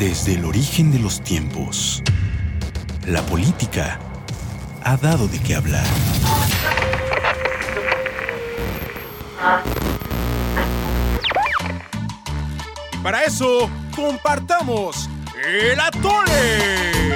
Desde el origen de los tiempos, la política ha dado de qué hablar. Y para eso, compartamos el atole.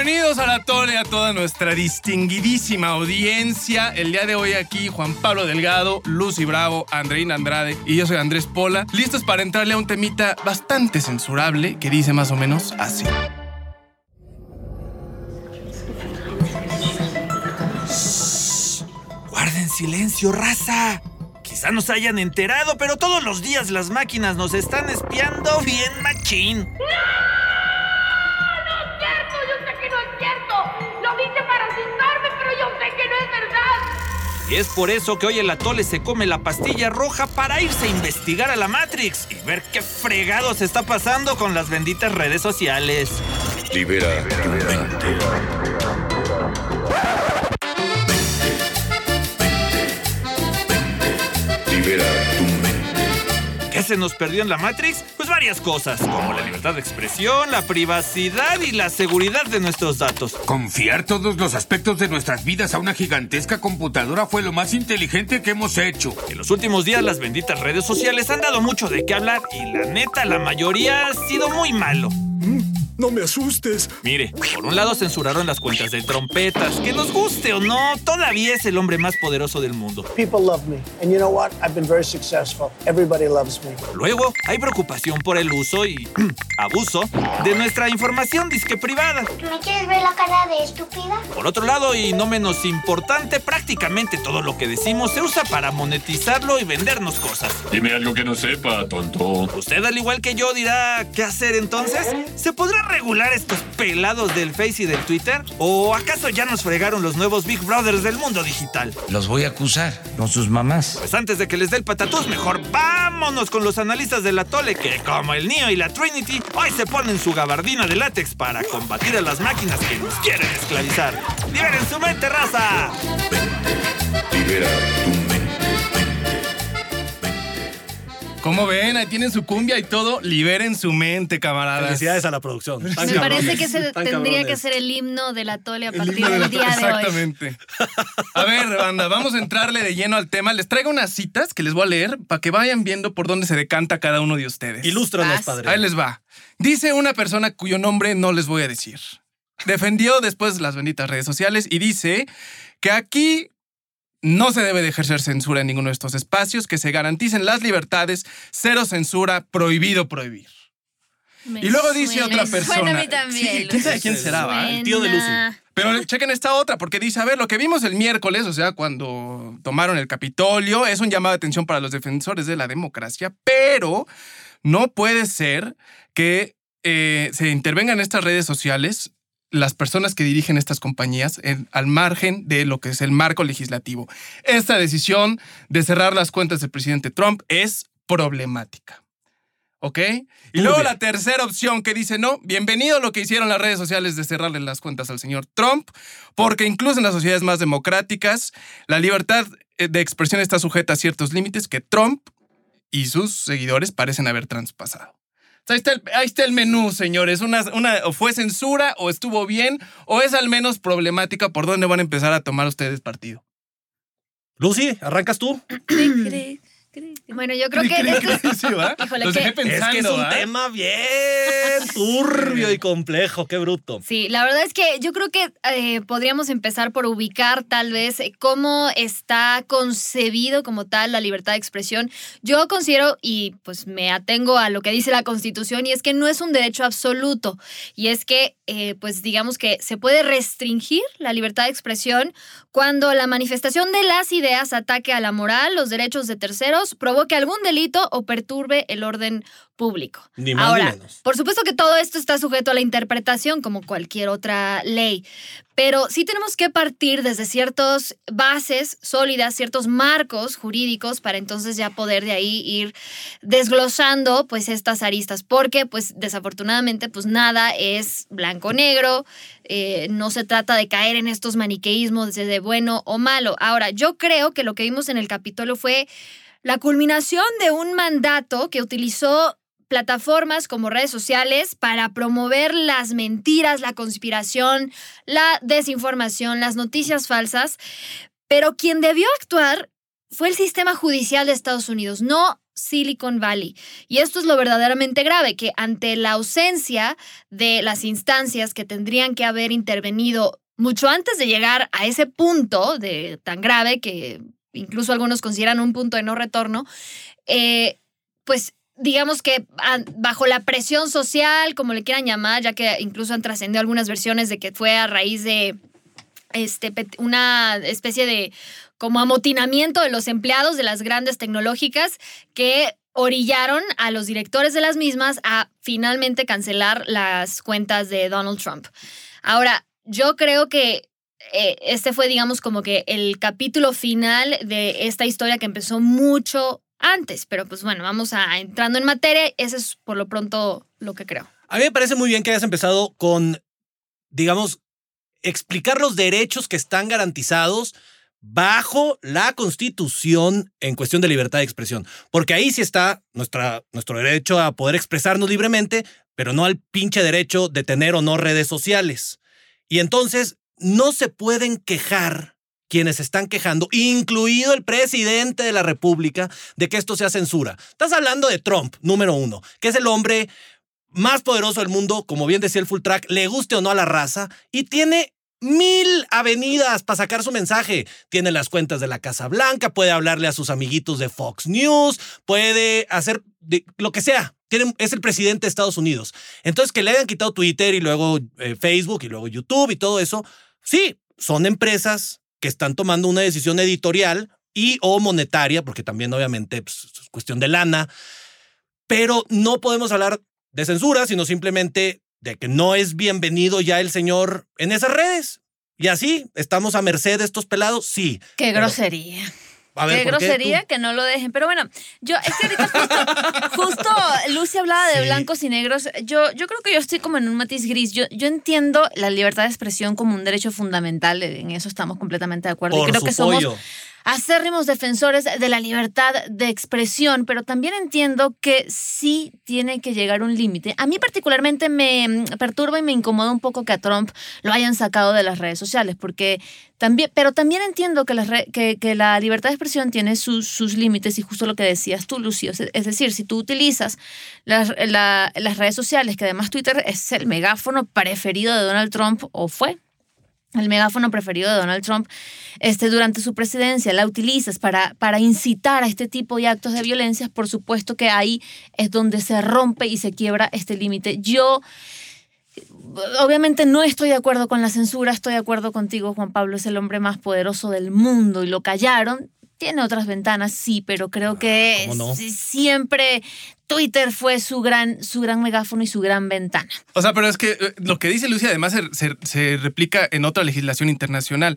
Bienvenidos a la Tole, a toda nuestra distinguidísima audiencia. El día de hoy aquí Juan Pablo Delgado, Lucy Bravo, Andreina Andrade y yo soy Andrés Pola, listos para entrarle a un temita bastante censurable que dice más o menos así. Guarden silencio, raza. Quizá nos hayan enterado, pero todos los días las máquinas nos están espiando bien machín. ¡No! ¡No Y es por eso que hoy el atole se come la pastilla roja para irse a investigar a la Matrix y ver qué fregado se está pasando con las benditas redes sociales. Libera. Libera. ¿Qué se nos perdió en la Matrix? Pues varias cosas, como la libertad de expresión, la privacidad y la seguridad de nuestros datos. Confiar todos los aspectos de nuestras vidas a una gigantesca computadora fue lo más inteligente que hemos hecho. En los últimos días las benditas redes sociales han dado mucho de qué hablar y la neta la mayoría ha sido muy malo. No me asustes. Mire, por un lado censuraron las cuentas de trompetas, que nos guste o no, todavía es el hombre más poderoso del mundo. People love me. And you know what? I've been very successful. Everybody loves me. Luego hay preocupación por el uso y abuso de nuestra información disque privada. ¿Me quieres ver la cara de estúpida? Por otro lado, y no menos importante, prácticamente todo lo que decimos se usa para monetizarlo y vendernos cosas. Dime algo que no sepa, tonto. ¿Usted al igual que yo dirá qué hacer entonces? ¿Se podrá regular estos pelados del Face y del Twitter? ¿O acaso ya nos fregaron los nuevos Big Brothers del mundo digital? Los voy a acusar con sus mamás. Pues antes de que les dé el patatús, mejor vámonos con los analistas del atole que, como el Neo y la Trinity, hoy se ponen su gabardina de látex para combatir a las máquinas que nos quieren esclavizar. ¡Liberen su mente, raza! Libera tu Como ven, ahí tienen su cumbia y todo. Liberen su mente, camaradas. Felicidades a la producción. Me parece que se tendría cabrones. que ser el himno del atole a El partir de del la- día de hoy. Exactamente. A ver, banda, vamos a entrarle de lleno al tema. Les traigo unas citas que les voy a leer para que vayan viendo por dónde se decanta cada uno de ustedes. Ilústranos, padre. Ahí les va. Dice una persona cuyo nombre no les voy a decir. Defendió después las benditas redes sociales y dice que aquí no se debe de ejercer censura en ninguno de estos espacios, que se garanticen las libertades, cero censura, prohibido prohibir. Me Y luego dice suena, otra persona. Suena a mí también. Sí, ¿quién sabe quién será, va? El tío de Lucy. Pero chequen esta otra, porque dice, a ver, lo que vimos el miércoles, o sea, cuando tomaron el Capitolio, es un llamado de atención para los defensores de la democracia, pero no puede ser que eh, se intervengan en estas redes sociales las personas que dirigen estas compañías en- al margen de lo que es el marco legislativo. Esta decisión de cerrar las cuentas del presidente Trump es problemática. ¿Ok? Y Muy luego bien. la tercera opción que dice, no, bienvenido a lo que hicieron las redes sociales de cerrarle las cuentas al señor Trump, porque incluso en las sociedades más democráticas, la libertad eh, de expresión está sujeta a ciertos límites que Trump y sus seguidores parecen haber traspasado. O sea, ahí, está el, ahí está el menú, señores. Una, una, o fue censura, o estuvo bien, o es al menos problemática por dónde van a empezar a tomar ustedes partido. Lucy, ¿arrancas tú? Bueno, yo creo que esto es- Sí, ¿va? Híjole, Los es que es un tema bien turbio y complejo. Qué bruto. Sí, la verdad es que yo creo que eh, podríamos empezar por ubicar tal vez eh, cómo está concebido como tal la libertad de expresión. Yo considero y pues me atengo a lo que dice la Constitución y es que no es un derecho absoluto y es que eh, pues digamos que se puede restringir la libertad de expresión cuando la manifestación de las ideas ataque a la moral, los derechos de terceros, provoque algún delito o perturbe el orden público. Ni más Ahora, ni menos. por supuesto que todo esto está sujeto a la interpretación como cualquier otra ley, pero sí tenemos que partir desde ciertas bases sólidas, ciertos marcos jurídicos para entonces ya poder de ahí ir desglosando pues estas aristas, porque pues desafortunadamente pues nada es blanco-negro, eh, no se trata de caer en estos maniqueísmos de, bueno o malo. Ahora, yo creo que lo que vimos en el Capitolio fue la culminación de un mandato que utilizó plataformas como redes sociales para promover las mentiras, la conspiración, la desinformación, las noticias falsas, pero quien debió actuar fue el sistema judicial de Estados Unidos, no Silicon Valley. Y esto es lo verdaderamente grave, que ante la ausencia de las instancias que tendrían que haber intervenido mucho antes de llegar a ese punto de tan grave que incluso algunos consideran un punto de no retorno, eh, pues digamos que a- bajo la presión social, como le quieran llamar, ya que incluso han trascendido algunas versiones de que fue a raíz de este, una especie de como amotinamiento de los empleados de las grandes tecnológicas que orillaron a los directores de las mismas a finalmente cancelar las cuentas de Donald Trump. Ahora, yo creo que eh, este fue, digamos, como que el capítulo final de esta historia que empezó mucho antes, pero pues bueno, vamos a entrando en materia, ese es por lo pronto lo que creo. A mí me parece muy bien que hayas empezado con, digamos, explicar los derechos que están garantizados bajo la Constitución en cuestión de libertad de expresión. Porque ahí sí está nuestra, nuestro derecho a poder expresarnos libremente, pero no al pinche derecho de tener o no redes sociales. Y entonces no se pueden quejar quienes están quejando, incluido el presidente de la República, de que esto sea censura. Estás hablando de Trump, número uno, que es el hombre más poderoso del mundo, como bien decía el Full Track, le guste o no a la raza, y tiene mil avenidas para sacar su mensaje. Tiene las cuentas de la Casa Blanca, puede hablarle a sus amiguitos de Fox News, puede hacer lo que sea. Es el presidente de Estados Unidos. Entonces, que le hayan quitado Twitter y luego eh, Facebook y luego YouTube y todo eso, sí, son empresas que están tomando una decisión editorial y o monetaria, porque también obviamente pues, es cuestión de lana, pero no podemos hablar de censura, sino simplemente de que no es bienvenido ya el señor en esas redes. Y así, ¿estamos a merced de estos pelados? Sí. Qué grosería. A ver, Qué ¿por qué grosería que no lo dejen. Pero bueno, yo, es que ahorita justo, justo Lucy hablaba de Sí. blancos y negros. Yo, yo creo que yo estoy como en un matiz gris. Yo, yo entiendo la libertad de expresión como un derecho fundamental. En eso estamos completamente de acuerdo. Por y creo su que somos pollo. Acérrimos defensores de la libertad de expresión, pero también entiendo que sí tiene que llegar un límite. A mí particularmente me mm, perturba y me incomoda un poco que a Trump lo hayan sacado de las redes sociales, porque también, pero también entiendo que, re- que, la libertad de expresión tiene sus, límites y justo lo que decías tú, Lucio. Es, decir, si tú utilizas las, la- las redes sociales, que además Twitter es el megáfono preferido de Donald Trump, o fue, el megáfono preferido de Donald Trump, este, durante su presidencia, la utilizas para, para incitar a este tipo de actos de violencia, por supuesto que ahí es donde se rompe y se quiebra este límite. Yo, obviamente, no estoy de acuerdo con la censura, estoy de acuerdo contigo, Juan Pablo, es el hombre más poderoso del mundo y lo callaron. Tiene otras ventanas, sí, pero creo que ¿cómo no? siempre Twitter fue su gran, su gran megáfono y su gran ventana. O sea, pero es que eh, lo que dice Lucia además se, se- se replica en otra legislación internacional.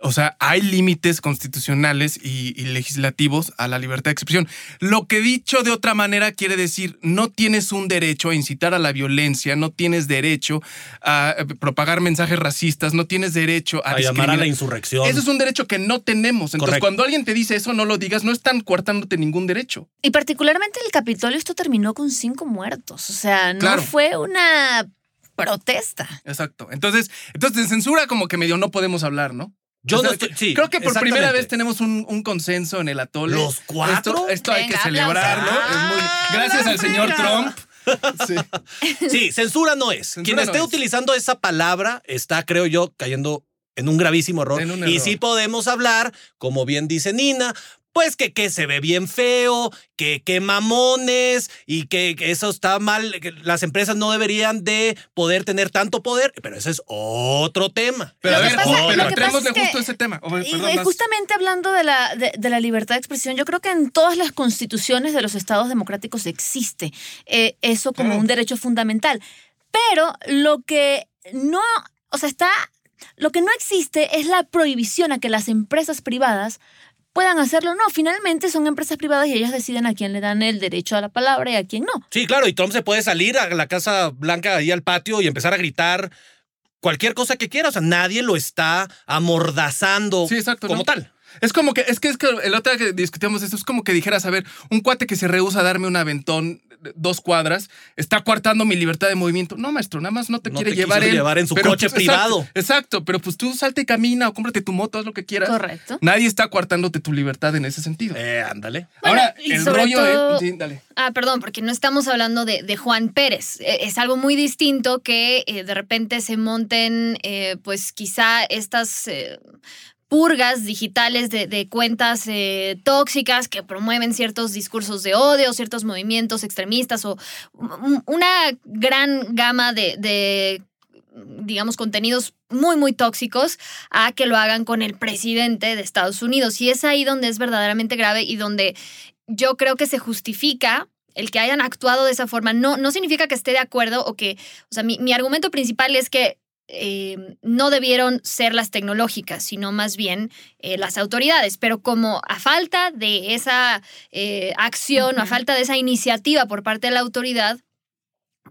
O sea, hay límites constitucionales y, y legislativos a la libertad de expresión. Lo que dicho de otra manera quiere decir, no tienes un derecho a incitar a la violencia, no tienes derecho a eh, propagar mensajes racistas, no tienes derecho a, A llamar a la insurrección. Eso es un derecho que no tenemos. Entonces, Correcto. cuando alguien te dice eso, no lo digas, no están coartándote ningún derecho. Y particularmente en el Capitolio esto terminó con cinco muertos. O sea, no Claro. fue una protesta. Exacto. Entonces, entonces de censura como que medio no podemos hablar, ¿no? Yo O sea, no estoy- sí, creo que por primera vez tenemos un, un consenso en el atole. ¿Los cuatro? Esto, esto hay que celebrarlo. muy- gracias al señor. Trump. Sí. Sí, censura no es. Censura Quien no esté es. utilizando esa palabra está, creo yo, cayendo en un gravísimo error. En un Y sí podemos hablar, como bien dice Nina, pues que, que se ve bien feo, que, que mamones y que, que eso está mal, que las empresas no deberían de poder tener tanto poder, pero ese es otro tema. Pero a Lo que ver, pasa- pero entrémosle es justo a ese tema. Oh, Y, perdón, y vas. justamente hablando de la, de, de la libertad de expresión, yo creo que en todas las constituciones de los estados democráticos existe eh, eso como un derecho fundamental. Pero lo que no, o sea, está, lo que no existe es la prohibición a que las empresas privadas puedan hacerlo. No, finalmente son empresas privadas y ellas deciden a quién le dan el derecho a la palabra y a quién no. Sí, claro, y Trump se puede salir a la Casa Blanca, ahí al patio, y empezar a gritar cualquier cosa que quiera. O sea, nadie lo está amordazando Sí, exacto, como ¿no? tal. Es como que, es que, es que el otro día que discutíamos esto, es como que dijeras, a ver, un cuate que se rehúsa a darme un aventón dos cuadras, está coartando mi libertad de movimiento. No, maestro, nada más no te No quiere te quiso llevar él. llevar en su Pero, coche pues, privado. Exacto, exacto, pero pues tú salte y camina o cómprate tu moto, haz lo que quieras. Correcto. Nadie está coartándote tu libertad en ese sentido. Eh, ándale. Bueno, Ahora, y el sobre rollo todo- es... sí, dale. Ah, perdón, porque no estamos hablando de, de Juan Pérez. Eh, Es algo muy distinto que eh, de repente se monten, eh, pues quizá estas eh, purgas digitales de, de cuentas eh, tóxicas que promueven ciertos discursos de odio, ciertos movimientos extremistas o un- una gran gama de, de digamos, contenidos muy, muy tóxicos a que lo hagan con el presidente de Estados Unidos. Y es ahí donde es verdaderamente grave y donde yo creo que se justifica el que hayan actuado de esa forma. No, no significa que esté de acuerdo o que, o sea, mi, mi argumento principal es que eh, no debieron ser las tecnológicas, sino más bien eh, las autoridades. Pero como a falta de esa eh, acción o a falta de esa iniciativa por parte de la autoridad,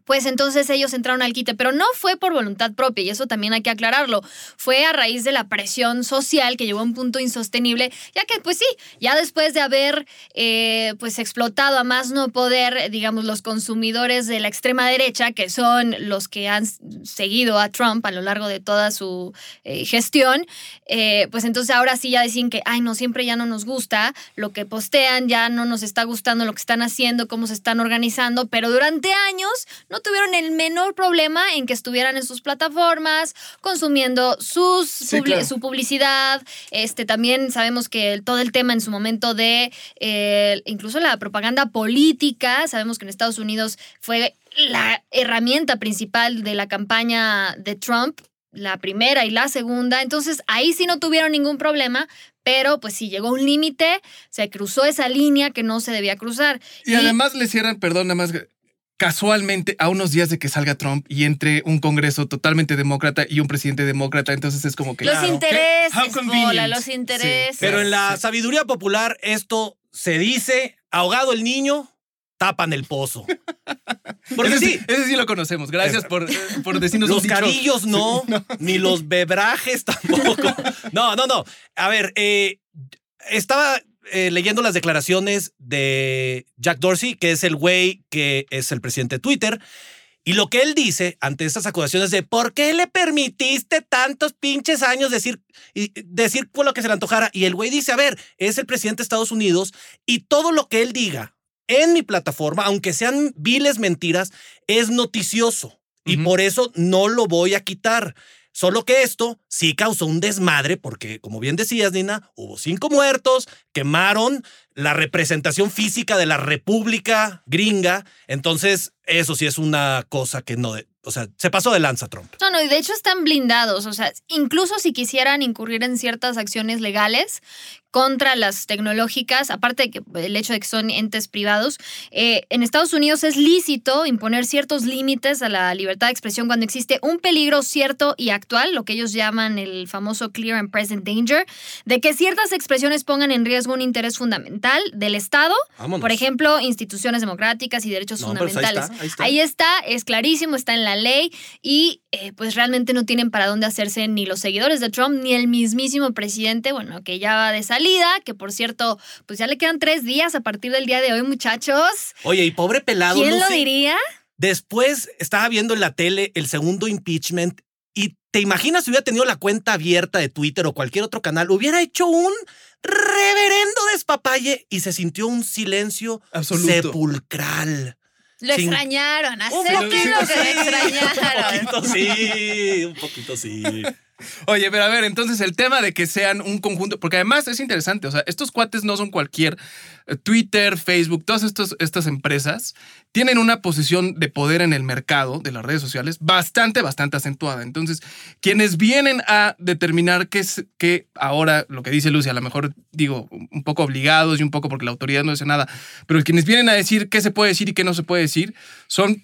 pues entonces ellos entraron al quite, pero no fue por voluntad propia, y eso también hay que aclararlo. Fue a raíz de la presión social que llegó a un punto insostenible, ya que, pues sí, ya después de haber eh, pues explotado a más no poder, digamos, los consumidores de la extrema derecha, que son los que han seguido a Trump a lo largo de toda su eh, gestión, eh, pues entonces ahora sí ya dicen que, ay, no, siempre ya no nos gusta lo que postean, ya no nos está gustando lo que están haciendo, cómo se están organizando, pero durante años no tuvieron el menor problema en que estuvieran en sus plataformas, consumiendo sus Sí, publi- claro. su publicidad. Este, también sabemos que el- todo el tema en su momento de eh, incluso la propaganda política, sabemos que en Estados Unidos fue la herramienta principal de la campaña de Trump la primera y la segunda, entonces ahí sí no tuvieron ningún problema, pero pues sí llegó un límite, se cruzó esa línea que no se debía cruzar. Y además le cierran, perdón, nada más casualmente a unos días de que salga Trump y entre un Congreso totalmente demócrata y un presidente demócrata, entonces es como que... Los claro, ¿qué? intereses. Pola, los intereses. Pero en la sabiduría popular esto se dice, ahogado el niño, tapan el pozo. Porque ese, sí, ese sí lo conocemos. Gracias por, por decirnos los cadillos no, ni los bebrajes tampoco. No, no, no. A ver, eh, estaba eh, leyendo las declaraciones de Jack Dorsey, que es el güey que es el presidente de Twitter. Y lo que él dice ante estas acusaciones de ¿por qué le permitiste tantos pinches años decir, y, decir por lo que se le antojara? Y el güey dice, a ver, es el presidente de Estados Unidos y todo lo que él diga en mi plataforma, aunque sean viles mentiras, es noticioso. Y por eso no lo voy a quitar. Solo que esto sí causó un desmadre porque, como bien decías, Nina, hubo cinco muertos, quemaron la representación física de la República gringa. Entonces, eso sí es una cosa que no... o sea, se pasó de lanza Trump. No, no, y de hecho están blindados. O sea, incluso si quisieran incurrir en ciertas acciones legales contra las tecnológicas, aparte de que el hecho de que son entes privados, eh, en Estados Unidos es lícito imponer ciertos límites a la libertad de expresión cuando existe un peligro cierto y actual, lo que ellos llaman el famoso clear and present danger, de que ciertas expresiones pongan en riesgo un interés fundamental del Estado, Vámonos. por ejemplo, instituciones democráticas y derechos No, pues ahí fundamentales. está, ahí está. Ahí está, es clarísimo, está en la ley y eh, pues realmente no tienen para dónde hacerse ni los seguidores de Trump ni el mismísimo presidente, bueno, que ya va de salida, que por cierto, pues ya le quedan tres días a partir del día de hoy, muchachos. Oye, y pobre pelado. ¿Quién lo diría? Después estaba viendo en la tele el segundo impeachment y te imaginas si hubiera tenido la cuenta abierta de Twitter o cualquier otro canal, hubiera hecho un reverendo despapalle y se sintió un silencio Absoluto. sepulcral. Lo Sin- extrañaron, Un acepten lo que lo extrañaron. Un poquito sí, un poquito sí. Oye, pero a ver, entonces el tema de que sean un conjunto, porque además es interesante, o sea, estos cuates no son cualquier eh, Twitter, Facebook, todas estas empresas tienen una posición de poder en el mercado de las redes sociales bastante, bastante acentuada. Entonces, quienes vienen a determinar qué es que ahora lo que dice Lucy, a lo mejor digo un poco obligados y un poco porque la autoridad no dice nada, pero quienes vienen a decir qué se puede decir y qué no se puede decir son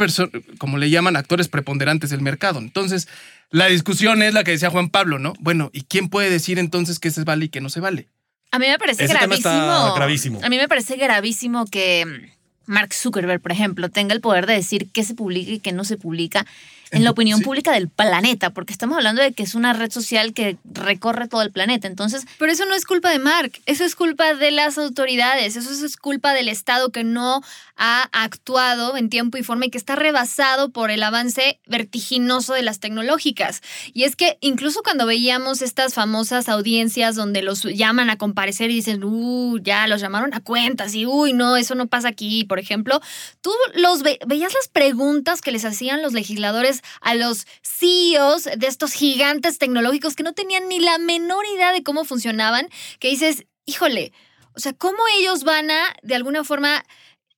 como le llaman, actores preponderantes del mercado. Entonces, la discusión es la que decía Juan Pablo, ¿no? Bueno, ¿y quién puede decir entonces qué se vale y qué no se vale? A mí me parece Ese tema gravísimo. está gravísimo. A mí me parece gravísimo que Mark Zuckerberg, por ejemplo, tenga el poder de decir qué se publica y qué no se publica en la opinión Sí. pública del planeta, porque estamos hablando de que es una red social que recorre todo el planeta. Entonces, Pero eso no es culpa de Mark, eso es culpa de las autoridades, eso es culpa del Estado que no ha actuado en tiempo y forma y que está rebasado por el avance vertiginoso de las tecnológicas. Y es que incluso cuando veíamos estas famosas audiencias donde los llaman a comparecer y dicen, uh, ya los llamaron a cuentas y uy, no, eso no pasa aquí, por ejemplo, tú los ve- veías las preguntas que les hacían los legisladores a los CEOs de estos gigantes tecnológicos que no tenían ni la menor idea de cómo funcionaban, que dices, híjole, o sea, ¿cómo ellos van a, de alguna forma,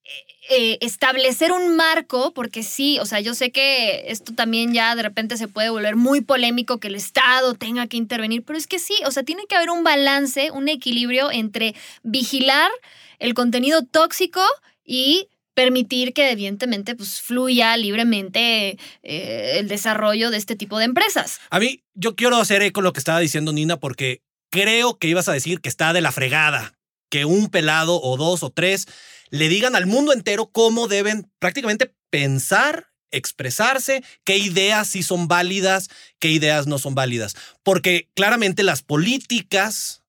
eh, eh, establecer un marco? Porque sí, o sea, yo sé que esto también ya de repente se puede volver muy polémico que el Estado tenga que intervenir, pero es que sí, o sea, tiene que haber un balance, un equilibrio entre vigilar el contenido tóxico y permitir que evidentemente pues, fluya libremente eh, el desarrollo de este tipo de empresas. A mí, yo quiero hacer eco lo que estaba diciendo Nina porque creo que ibas a decir que está de la fregada. Que un pelado o dos o tres le digan al mundo entero cómo deben prácticamente pensar, expresarse, qué ideas sí son válidas, qué ideas no son válidas. Porque claramente las políticas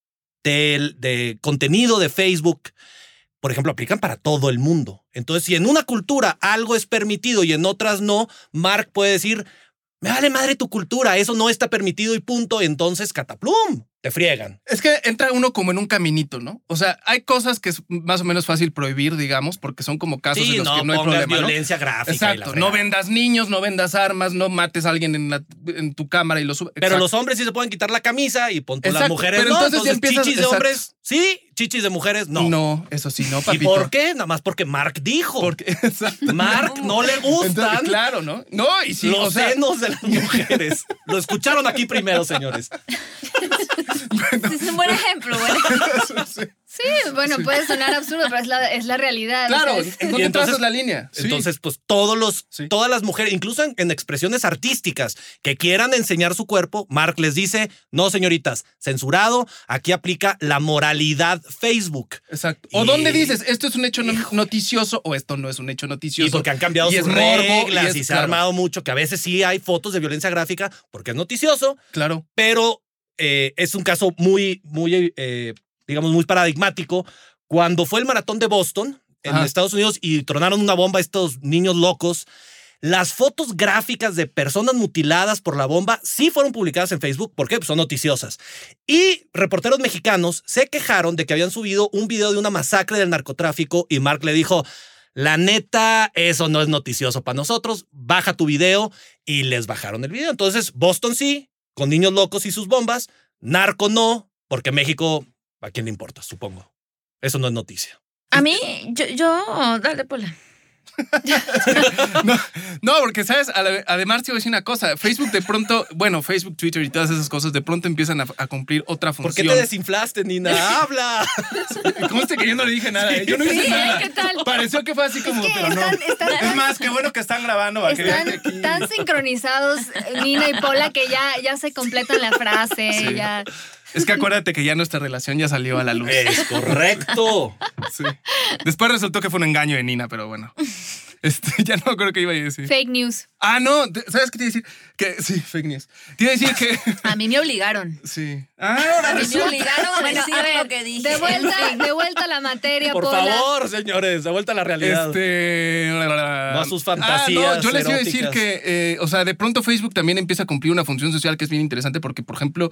de contenido de Facebook, por ejemplo, aplican para todo el mundo. Entonces, si en una cultura algo es permitido y en otras no, Mark puede decir, me vale madre tu cultura, eso no está permitido y punto. Entonces, cataplum, te friegan. Es que entra uno como en un caminito, ¿no? O sea, hay cosas que es más o menos fácil prohibir, digamos, porque son como casos Sí, en los no que no hay problema. ¿no? violencia gráfica y la Exacto. No vendas niños, no vendas armas, no mates a alguien en, la- en tu cámara y lo subes. Pero los hombres sí se pueden quitar la camisa y punto. Las mujeres pero no. entonces ya empiezas- chichis de exacto. hombres sí, chichis de mujeres no. No, eso sí, no, ¿Y papito. por qué? Nada más porque Mark dijo. Porque, exacto. Mark no le gustan Entonces, claro, ¿no? No, y sí, los o sea, senos de las mujeres. Lo escucharon aquí primero, señores. es un buen ejemplo. bueno. Sí, bueno, puede sonar absurdo, pero es la, es la realidad. claro, O sea, es- ¿en Y dónde entonces- trazas la línea? Sí. Entonces, pues todos los, Sí. todas las mujeres, incluso en, en expresiones artísticas que quieran enseñar su cuerpo, Mark les dice, no, señoritas, censurado, aquí aplica la moralidad Facebook. Exacto. O Y- dónde dices, esto es un hecho no- noticioso o esto no es un hecho noticioso. Y porque han cambiado Y sus es reglas y, y es- se ha claro. armado mucho, que a veces sí hay fotos de violencia gráfica porque es noticioso, Claro. pero eh, es un caso muy, muy, eh, digamos, muy paradigmático. Cuando fue el maratón de Boston en Ajá. Estados Unidos y tronaron una bomba a estos niños locos, las fotos gráficas de personas mutiladas por la bomba sí fueron publicadas en Facebook. ¿Por qué? Pues son noticiosas. Y reporteros mexicanos se quejaron de que habían subido un video de una masacre del narcotráfico y Mark le dijo, la neta, eso no es noticioso para nosotros, baja tu video y les bajaron el video. Entonces, Boston sí, con niños locos y sus bombas, narco no, porque México, ¿a quién le importa? Supongo. Eso no es noticia. A mí, yo, yo dale, Pola. No, no, porque, ¿sabes? Además, te voy a decir una cosa. Facebook de pronto, bueno, Facebook, Twitter y todas esas cosas de pronto empiezan a, a cumplir otra ¿Por qué función. te desinflaste, Nina? ¡Habla! Conste que yo no le dije nada. ¿eh? Yo no hice Sí, nada. ¿qué tal? Pareció que fue así como, que pero no. están- Es más, qué bueno que están grabando. Están aquí- tan sincronizados Nina y Pola que ya, ya se completan la frase. Sí. Ya. Es que acuérdate que ya nuestra relación ya salió a la luz. Es correcto. Sí. Después resultó que fue un engaño de Nina, pero bueno. Este, ya no creo que iba a decir. Fake news. Ah, no, ¿sabes qué te iba a decir? Que sí, fake news. Te iba a decir que A mí me obligaron. sí. Ah, Bueno, decir a ver, lo que dije. de vuelta, de vuelta a la materia, Por Pola. favor, señores, de vuelta a la realidad. Este. No a sus Ah, no, fantasías yo les iba a decir que, eh, o sea, de pronto Facebook también empieza a cumplir una función social que es bien interesante porque, por ejemplo,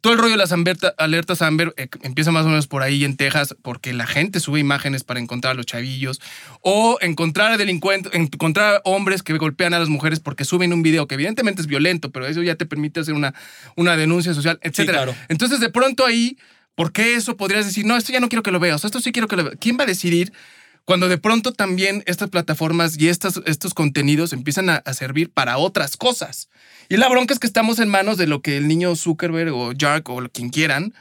todo el rollo de las amberta- alertas Amber eh, empieza más o menos por ahí en Texas porque la gente sube imágenes para encontrar a los chavillos o encontrar a delincuentes encontrar hombres que golpean a las mujeres porque suben un video que evidentemente es violento, pero eso ya te permite hacer una, una denuncia social, etcétera. claro. Entonces, de pronto ahí, ¿por qué eso podrías decir, no, esto ya no quiero que lo veas, esto sí quiero que lo veas? ¿Quién va a decidir cuando de pronto también estas plataformas y estas, estos contenidos empiezan a, a servir para otras cosas? Y la bronca es que estamos en manos de lo que el niño Zuckerberg o Jark o quien quieran,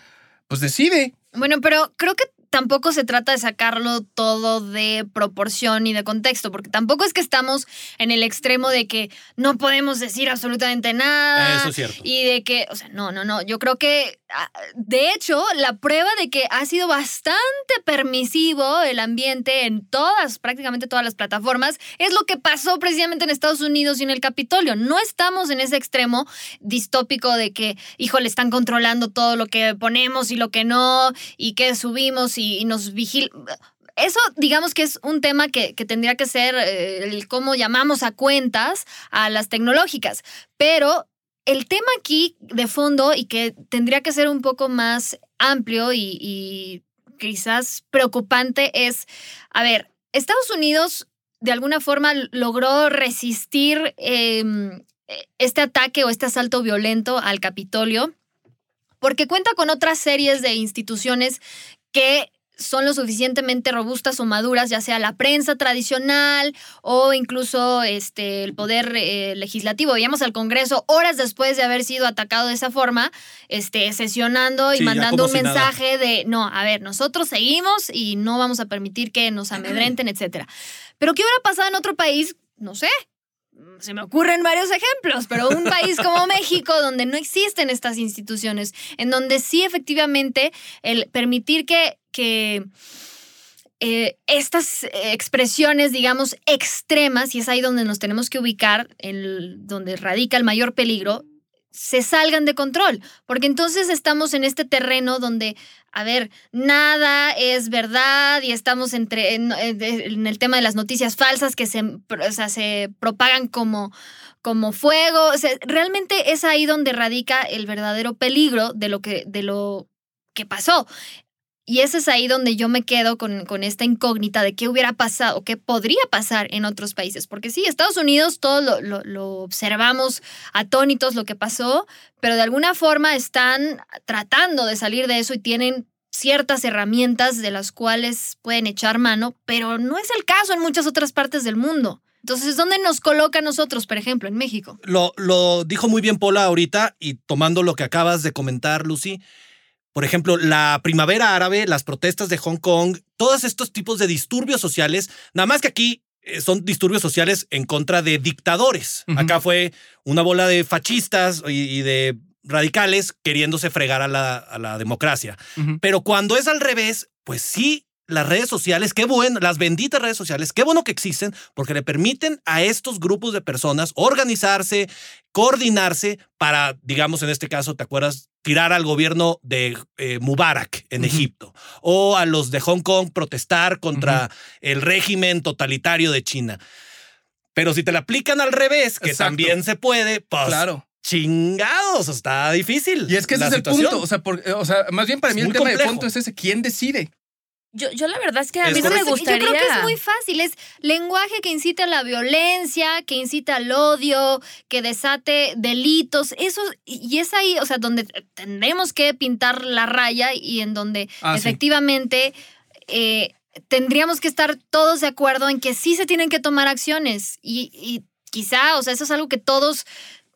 pues decide. Bueno, pero creo que tampoco se trata de sacarlo todo de proporción y de contexto, porque tampoco es que estamos en el extremo de que no podemos decir absolutamente nada. Eso es cierto. Y de que, o sea, no, no, no. Yo creo que, ah, de hecho, la prueba de que ha sido bastante permisivo el ambiente en todas, prácticamente todas las plataformas, es lo que pasó precisamente en Estados Unidos y en el Capitolio. No estamos en ese extremo distópico de que, híjole, están controlando todo lo que ponemos y lo que no, y que subimos y, nos vigilan. Eso, digamos que es un tema que, que tendría que ser eh, el cómo llamamos a cuentas a las tecnológicas. Pero el tema aquí de fondo y que tendría que ser un poco más amplio y, quizás preocupante es, a ver, Estados Unidos de alguna forma logró resistir eh, este ataque o este asalto violento al Capitolio porque cuenta con otras series de instituciones que son lo suficientemente robustas o maduras, ya sea la prensa tradicional o incluso este, el poder eh, legislativo. Veíamos al Congreso horas después de haber sido atacado de esa forma, este, sesionando y Sí, mandando un si nada. mensaje de, no, a ver, nosotros seguimos y no vamos a permitir que nos amedrenten, etc. Pero ¿qué hubiera pasado en otro país? No sé, se me ocurren varios ejemplos, pero un país como México, donde no existen estas instituciones, en donde sí efectivamente el permitir que, que eh, estas expresiones, digamos, extremas, y es ahí donde nos tenemos que ubicar, en donde radica el mayor peligro, se salgan de control, porque entonces estamos en este terreno donde, a ver, nada es verdad y estamos entre, en, en el tema de las noticias falsas que se, o sea, se propagan como, como fuego. O sea, realmente es ahí donde radica el verdadero peligro de lo que, de lo que pasó. Y ese es ahí donde yo me quedo con, con, esta incógnita de qué hubiera pasado, qué podría pasar en otros países. Porque sí, Estados Unidos, todos lo, lo, lo, observamos atónitos lo que pasó, pero de alguna forma están tratando de salir de eso y tienen ciertas herramientas de las cuales pueden echar mano, pero no es el caso en muchas otras partes del mundo. Entonces, ¿dónde nos coloca a nosotros, por ejemplo, en México? Lo, lo dijo muy bien Paula ahorita y tomando lo que acabas de comentar, Lucy. Por ejemplo, la primavera árabe, las protestas de Hong Kong, todos estos tipos de disturbios sociales, nada más que aquí eh, son disturbios sociales en contra de dictadores. Uh -huh. Acá fue una bola de fascistas y, y de radicales queriéndose fregar a la, a la democracia. Uh -huh. Pero cuando es al revés, pues sí, las redes sociales, qué bueno, las benditas redes sociales, qué bueno que existen porque le permiten a estos grupos de personas organizarse, coordinarse para, digamos, en este caso, ¿te acuerdas? Tirar al gobierno de eh, Mubarak en uh -huh. Egipto o a los de Hong Kong protestar contra uh -huh. el régimen totalitario de China. Pero si te la aplican al revés, que Exacto. también se puede, pues claro. chingados, está difícil. Y es que ese es situación. el punto. O sea, por, o sea, más bien para es mí el tema complejo. de fondo es ese: ¿quién decide? Yo, yo la verdad es que a Es mí no me gustaría. Yo creo que es muy fácil. Es lenguaje que incita a la violencia, que incita al odio, que desate delitos. Eso, y es ahí, o sea, donde tendremos que pintar la raya y en donde Ah, sí. efectivamente eh, tendríamos que estar todos de acuerdo en que sí se tienen que tomar acciones. Y, y quizá, o sea, eso es algo que todos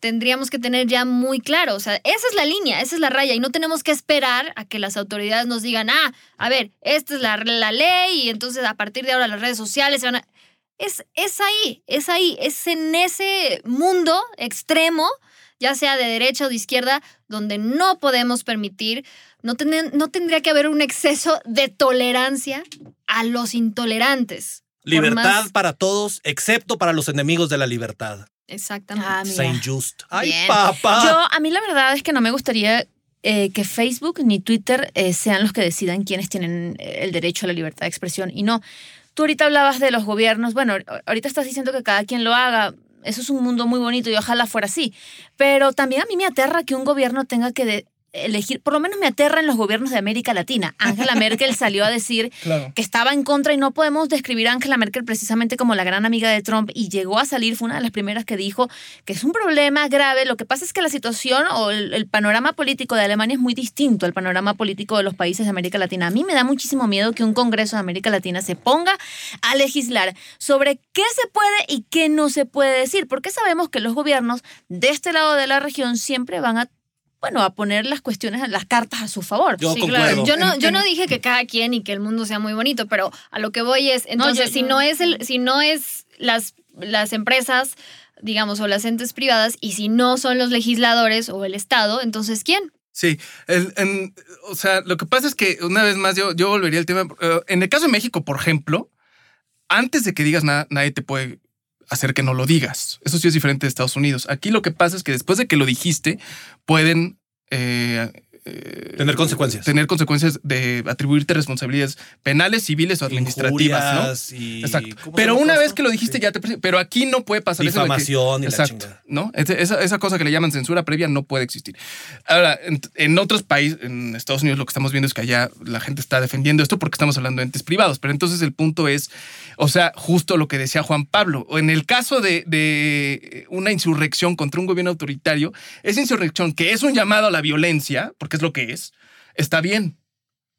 tendríamos que tener ya muy claro. O sea, esa es la línea, esa es la raya y no tenemos que esperar a que las autoridades nos digan, ah, a ver, esta es la, la ley y entonces a partir de ahora las redes sociales se van a... Es, es ahí, es ahí, es en ese mundo extremo, ya sea de derecha o de izquierda, donde no podemos permitir, no, ten, no tendría que haber un exceso de tolerancia a los intolerantes. Libertad más... para todos, excepto para los enemigos de la libertad. Exactamente. Ah. Saint Just. Ay, Bien. papá. Yo, a mí la verdad es que no me gustaría eh, que Facebook ni Twitter eh, sean los que decidan quiénes tienen eh, el derecho a la libertad de expresión y no. Tú ahorita hablabas de los gobiernos, bueno, ahorita estás diciendo que cada quien lo haga, eso es un mundo muy bonito y ojalá fuera así, pero también a mí me aterra que un gobierno tenga que de- elegir, por lo menos me aterra en los gobiernos de América Latina. Angela Merkel salió a decir Claro. que estaba en contra y no podemos describir a Angela Merkel precisamente como la gran amiga de Trump y llegó a salir, fue una de las primeras que dijo que es un problema grave. Lo que pasa es que la situación o el, el panorama político de Alemania es muy distinto al panorama político de los países de América Latina. A mí me da muchísimo miedo que un Congreso de América Latina se ponga a legislar sobre qué se puede y qué no se puede decir, porque sabemos que los gobiernos de este lado de la región siempre van a bueno, a poner las cuestiones, las cartas a su favor. Yo Sí, claro. Yo no, yo no dije que cada quien y que el mundo sea muy bonito, pero a lo que voy es, No, entonces, yo- si no es el, si no es las, las empresas, digamos, o las entes privadas, y si no son los legisladores o el Estado, entonces ¿quién? Sí, el- en- o sea, lo que pasa es que una vez más yo, yo volvería al tema. eh, en el caso de México, por ejemplo, antes de que digas nada, nadie te puede hacer que no lo digas. Eso sí es diferente de Estados Unidos. Aquí lo que pasa es que después de que lo dijiste, pueden eh, eh, Tener consecuencias. Tener consecuencias de atribuirte responsabilidades penales, civiles o administrativas, ¿no? Y- Exacto. ¿cómo se Pero una vez que lo dijiste, Sí. ya te. Pero aquí no puede pasar eso que- Difamación y la Exacto. chingada. ¿No? Esa, esa cosa que le llaman censura previa no puede existir. Ahora, en, en otros países, en Estados Unidos, lo que estamos viendo es que allá la gente está defendiendo esto porque estamos hablando de entes privados. Pero entonces el punto es, o sea, justo lo que decía Juan Pablo. En el caso de, de una insurrección contra un gobierno autoritario, esa insurrección que es un llamado a la violencia, porque es lo que es, está bien.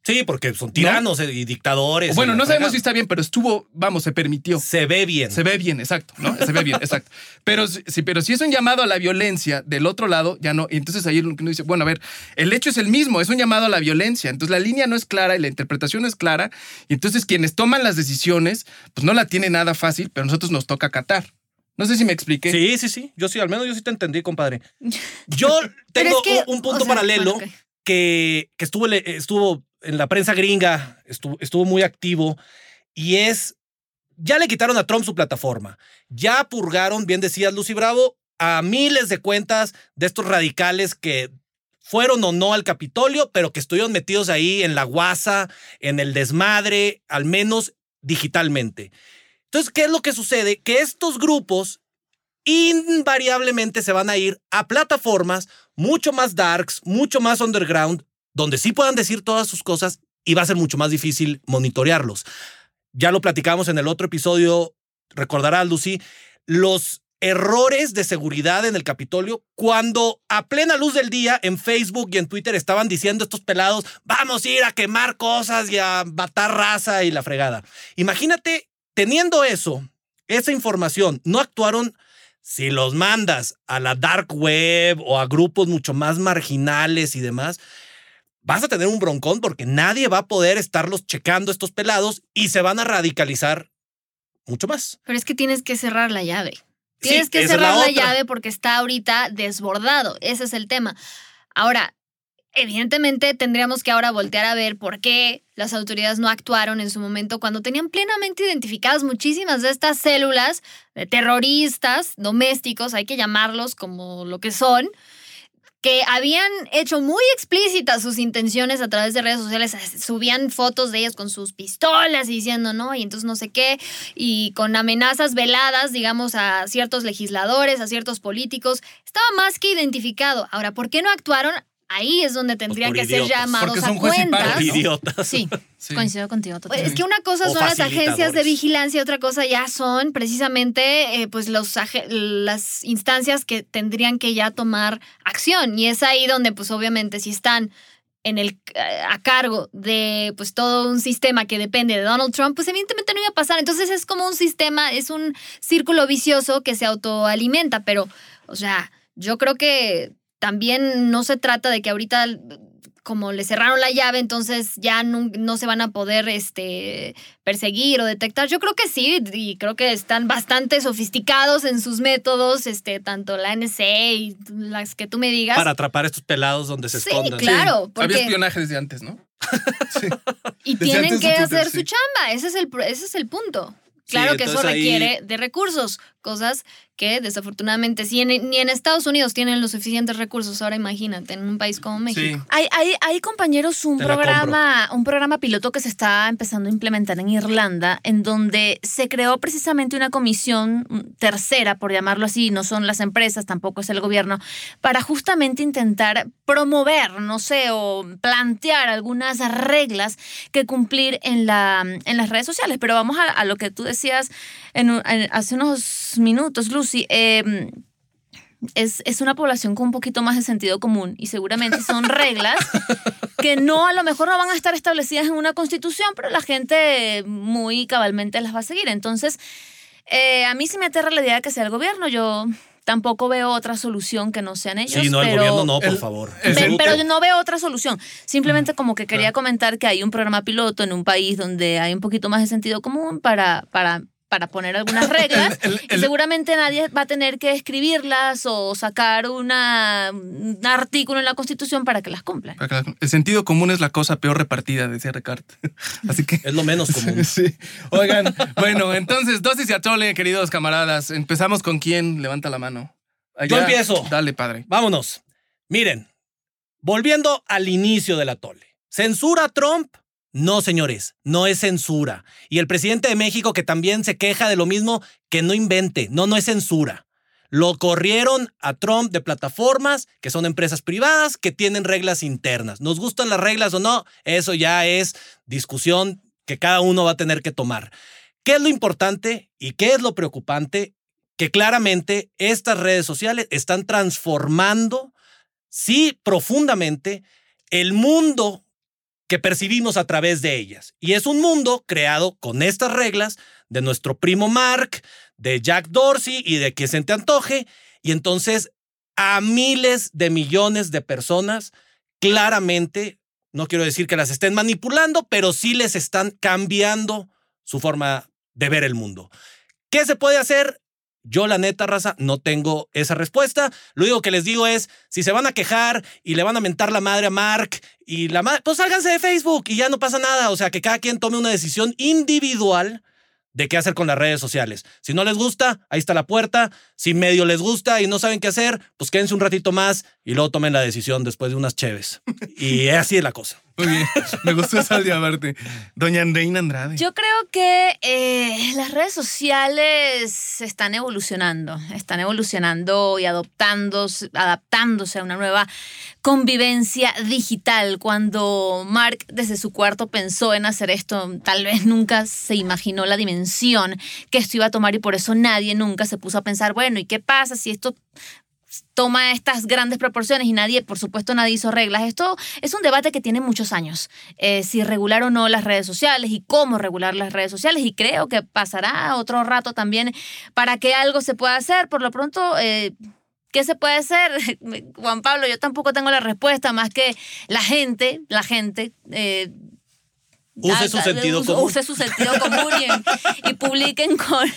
Sí, porque son tiranos eh, y dictadores. Bueno, y no sabemos si está bien, pero estuvo, vamos, se permitió. Se ve bien. Se ve bien, exacto, ¿no? Se ve bien, exacto. Pero si- sí, pero si es un llamado a la violencia del otro lado, ya no. Y entonces ahí es lo que uno dice, bueno, a ver, el hecho es el mismo, es un llamado a la violencia. Entonces la línea no es clara y la interpretación no es clara. Y entonces quienes toman las decisiones, pues no la tienen nada fácil, pero a nosotros nos toca acatar. No sé si me expliqué. Sí, sí, sí. Yo sí, al menos yo sí te entendí, compadre. Yo tengo es que, un, un punto o sea, paralelo bueno. Que, estuvo, estuvo en la prensa gringa, estuvo, estuvo muy activo, y es, ya le quitaron a Trump su plataforma, ya purgaron, bien decías Lucy Bravo, a miles de cuentas de estos radicales que fueron o no al Capitolio, pero que estuvieron metidos ahí en la guasa, en el desmadre, al menos digitalmente. Entonces, ¿qué es lo que sucede? Que estos grupos invariablemente se van a ir a plataformas mucho más darks, mucho más underground, donde sí puedan decir todas sus cosas y va a ser mucho más difícil monitorearlos. Ya lo platicamos en el otro episodio, recordarás, Lucy, los errores de seguridad en el Capitolio cuando a plena luz del día en Facebook y en Twitter estaban diciendo estos pelados, vamos a ir a quemar cosas y a matar raza y la fregada. Imagínate, teniendo eso, esa información, no actuaron si los mandas a la dark web o a grupos mucho más marginales y demás, vas a tener un broncón porque nadie va a poder estarlos checando estos pelados y se van a radicalizar mucho más. Pero es que tienes que cerrar la llave. Sí, Tienes que cerrar la la, llave porque está ahorita desbordado. Ese es el tema. Ahora, evidentemente tendríamos que ahora voltear a ver por qué las autoridades no actuaron en su momento cuando tenían plenamente identificadas muchísimas de estas células de terroristas domésticos, hay que llamarlos como lo que son, que habían hecho muy explícitas sus intenciones a través de redes sociales, subían fotos de ellas con sus pistolas y diciendo no, y entonces no sé qué, y con amenazas veladas, digamos, a ciertos legisladores, a ciertos políticos, estaba más que identificado. Ahora, ¿por qué no actuaron? Ahí es donde tendrían que ser llamados a cuentas. Idiotas. Sí, Sí. coincido contigo Pues totalmente. es que una cosa O son las agencias de vigilancia, otra cosa ya son precisamente eh, pues los las instancias que tendrían que ya tomar acción y es ahí donde pues obviamente si están en el eh, a cargo de pues todo un sistema que depende de Donald Trump, pues evidentemente no iba a pasar. Entonces es como un sistema, es un círculo vicioso que se autoalimenta, pero o sea, yo creo que también no se trata de que ahorita como le cerraron la llave, entonces ya no, no se van a poder este, perseguir o detectar. Yo creo que sí, y creo que están bastante sofisticados en sus métodos, este, tanto la NSA y las que tú me digas. Para atrapar estos pelados donde se Sí, escondan. claro. Había porque- espionaje desde antes, ¿no? Sí. y Desde tienen que Twitter, hacer sí. su chamba, ese es el, ese es el punto. Sí, Claro que eso ahí- requiere de recursos. Cosas que desafortunadamente si en- ni en Estados Unidos tienen los suficientes recursos, ahora imagínate, en un país como México. Hay, hay, hay compañeros, un Te programa, un programa piloto que se está empezando a implementar en Irlanda, en donde se creó precisamente una comisión tercera, por llamarlo así, no son las empresas, tampoco es el gobierno, para justamente intentar promover, no sé, o plantear algunas reglas que cumplir en, la, en las redes sociales. Pero vamos a, a lo que tú decías en un- en- hace unos minutos, Lucy. em, es, es una población con un poquito más de sentido común y seguramente son reglas que no, a lo mejor no van a estar establecidas en una constitución, pero la gente muy cabalmente las va a seguir. Entonces, eh, a mí sí me aterra la idea de que sea el gobierno. Yo tampoco veo otra solución que no sean ellos. Sí, no, el pero- gobierno no, por favor. Pero yo no veo otra solución. Simplemente como que quería comentar que hay un programa piloto en un país donde hay un poquito más de sentido común para, para, para poner algunas reglas. y seguramente nadie va a tener que escribirlas o sacar una, un artículo en la Constitución para que las cumplan. El sentido común es la cosa peor repartida, decía Ricard. Así que. Es lo menos común. sí. Oigan, bueno, entonces, dosis y atole, queridos camaradas. Empezamos con quién levanta la mano. Yo empiezo. Dale, padre. Vámonos. Miren, volviendo al inicio del atole. ¿Censura a Trump? No, señores, no es censura. Y el presidente de México que también se queja de lo mismo, que no invente. No, no es censura. Lo corrieron a Trump de plataformas que son empresas privadas que tienen reglas internas. ¿Nos gustan las reglas o no? Eso ya es discusión que cada uno va a tener que tomar. ¿Qué es lo importante y qué es lo preocupante? Que claramente estas redes sociales están transformando, sí, profundamente, el mundo que percibimos a través de ellas. Y es un mundo creado con estas reglas de nuestro primo Mark, de Jack Dorsey y de quien se te antoje. Y entonces a miles de millones de personas claramente, no quiero decir que las estén manipulando, pero sí les están cambiando su forma de ver el mundo. ¿Qué se puede hacer? Yo, la neta, raza, no tengo esa respuesta. Lo único que les digo es, si se van a quejar y le van a mentar la madre a Mark y la madre, pues sálganse de Facebook y ya no pasa nada. O sea, que cada quien tome una decisión individual de qué hacer con las redes sociales. Si no les gusta, ahí está la puerta. Si medio les gusta y no saben qué hacer, pues quédense un ratito más y luego tomen la decisión después de unas cheves. Y así es la cosa. Muy bien. Me gustó esa verte. Doña Reina Andrade. Yo creo que eh, las redes sociales están evolucionando, están evolucionando y adoptando, adaptándose a una nueva convivencia digital. Cuando Mark desde su cuarto pensó en hacer esto, tal vez nunca se imaginó la dimensión que esto iba a tomar y por eso nadie nunca se puso a pensar, bueno, ¿y qué pasa si esto toma estas grandes proporciones y nadie, por supuesto, nadie hizo reglas. Esto es un debate que tiene muchos años, eh, si regular o no las redes sociales y cómo regular las redes sociales y creo que pasará otro rato también para que algo se pueda hacer. Por lo pronto... Eh, ¿Qué se puede hacer? Juan Pablo, yo tampoco tengo la respuesta, más que la gente, la gente eh, Use su sentido use- común. Use su sentido común y, y publiquen con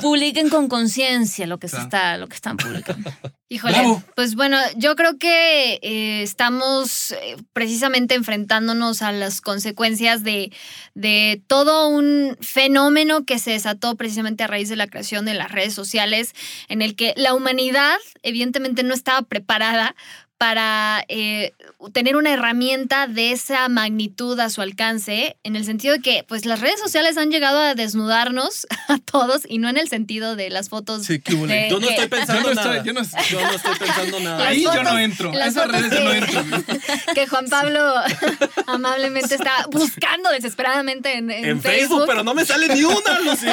publiquen con conciencia lo que se está lo que están publicando. Híjole, Bravo. pues bueno, yo creo que eh, estamos eh, precisamente enfrentándonos a las consecuencias de, de todo un fenómeno que se desató precisamente a raíz de la creación de las redes sociales, en el que la humanidad evidentemente no estaba preparada para eh, tener una herramienta de esa magnitud a su alcance, en el sentido de que pues las redes sociales han llegado a desnudarnos a todos y no en el sentido de las fotos. Sí, qué de- Yo no que- estoy pensando Yo no nada. estoy- yo no- Yo no estoy pensando nada. Ahí Las yo no fotos- entro. las Esas fotos redes yo no que- entro. que Juan Pablo amablemente está buscando desesperadamente en, en En Facebook, pero no me sale ni una, Lucy.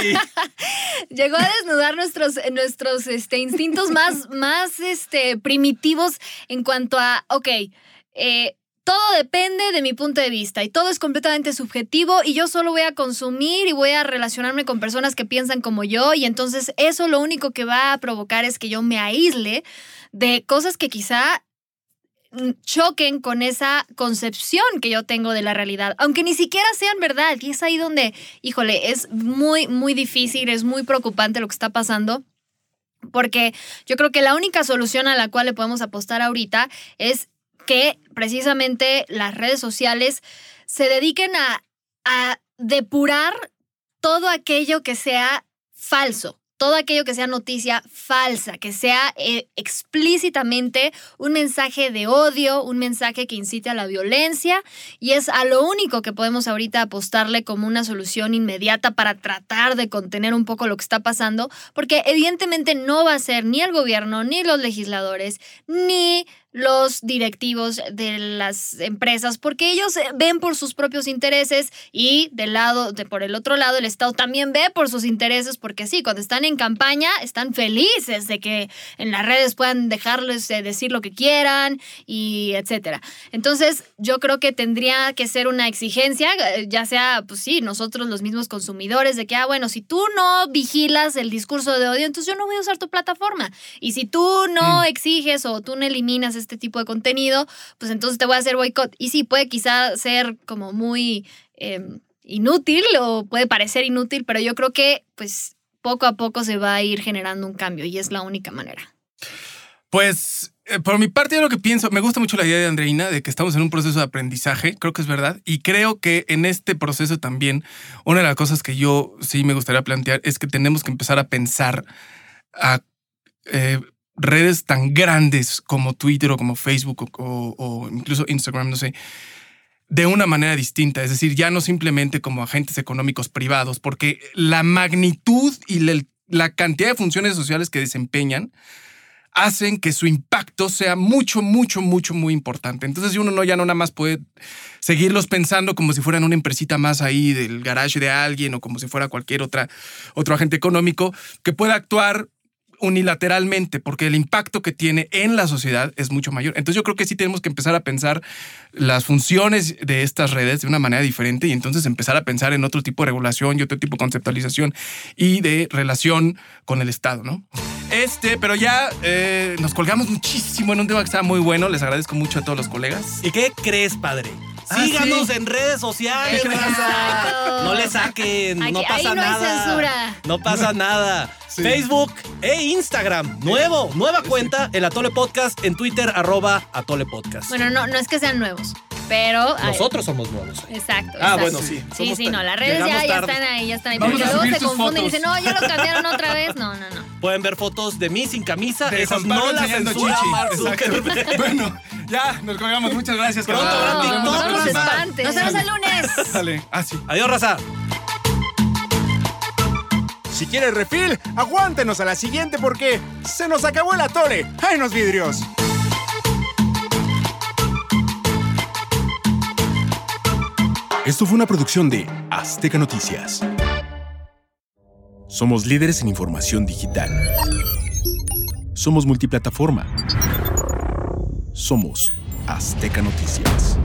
Llegó a desnudar nuestros, nuestros este, instintos más, más este, primitivos en cuanto a, ok, eh, todo depende de mi punto de vista y todo es completamente subjetivo y yo solo voy a consumir y voy a relacionarme con personas que piensan como yo y entonces eso lo único que va a provocar es que yo me aísle de cosas que quizá mm, choquen con esa concepción que yo tengo de la realidad, aunque ni siquiera sean verdad. Y es ahí donde, híjole, es muy, muy difícil, es muy preocupante lo que está pasando. Porque yo creo que la única solución a la cual le podemos apostar ahorita es que precisamente las redes sociales se dediquen a, a depurar todo aquello que sea falso, todo aquello que sea noticia falsa, que sea eh, explícitamente un mensaje de odio, un mensaje que incite a la violencia y es a lo único que podemos ahorita apostarle como una solución inmediata para tratar de contener un poco lo que está pasando, porque evidentemente no va a ser ni el gobierno, ni los legisladores, ni los directivos de las empresas porque ellos eh, ven por sus propios intereses y del lado de por el otro lado el Estado también ve por sus intereses porque sí, cuando están en campaña están felices de que en las redes puedan dejarles eh, decir lo que quieran y etcétera. Entonces, yo creo que tendría que ser una exigencia, eh, ya sea pues sí, nosotros los mismos consumidores de que ah bueno, si tú no vigilas el discurso de odio, entonces yo no voy a usar tu plataforma. Y si tú no exiges o tú no eliminas este tipo de contenido, pues entonces te voy a hacer boicot. Y sí, puede quizá ser como muy em, inútil o puede parecer inútil, pero yo creo que pues poco a poco se va a ir generando un cambio y es la única manera. Pues eh, por mi parte, yo lo que pienso, me gusta mucho la idea de Andreina de que estamos en un proceso de aprendizaje, creo que es verdad, y creo que en este proceso también, una de las cosas que yo sí me gustaría plantear es que tenemos que empezar a pensar a eh, redes tan grandes como Twitter o como Facebook o, incluso Instagram, no sé, de una manera distinta, es decir, ya no simplemente como agentes económicos privados, porque la magnitud y la, la cantidad de funciones sociales que desempeñan hacen que su impacto sea mucho, mucho, mucho, muy importante. Entonces uno no ya no nada más puede seguirlos pensando como si fueran una empresita más ahí del garage de alguien o como si fuera cualquier otra, otro agente económico que pueda actuar unilateralmente, porque el impacto que tiene en la sociedad es mucho mayor. Entonces yo creo que sí tenemos que empezar a pensar las funciones de estas redes de una manera diferente y entonces empezar a pensar en otro tipo de regulación y otro tipo de conceptualización y de relación con el Estado, ¿no? Este, pero ya eh, nos colgamos muchísimo en un tema que estaba muy bueno. Les agradezco mucho a todos los colegas. ¿Y qué crees, padre? Ah, Síganos sí. en redes sociales. No le saquen, no pasa ahí no hay nada. censura. No pasa nada. Facebook e Instagram. Nuevo, nueva cuenta, el Atole Podcast en Twitter, arroba Atole Podcast. Bueno, no, no es que sean nuevos, pero... ay, Nosotros somos nuevos. Exacto. Ah, exacto. bueno, sí. Sí, sí, no, las redes ya, ya están ahí, ya están ahí. Vamos Porque a luego se confunden y dicen, no, ya lo cambiaron otra vez. No, no, no. Pueden ver fotos de mí sin camisa. De Esas no las enseñando censura. Bueno, ya nos colgamos. Muchas gracias. Pronto Nos vemos la No nos próxima. espantes. Nos vemos el lunes. Dale. Ah, sí. Adiós, raza. Si quieres refil, aguántenos a la siguiente porque se nos acabó el atole. ¡Ay, los vidrios! Esto fue una producción de Azteca Noticias. Somos líderes en información digital. Somos multiplataforma. Somos Azteca Noticias.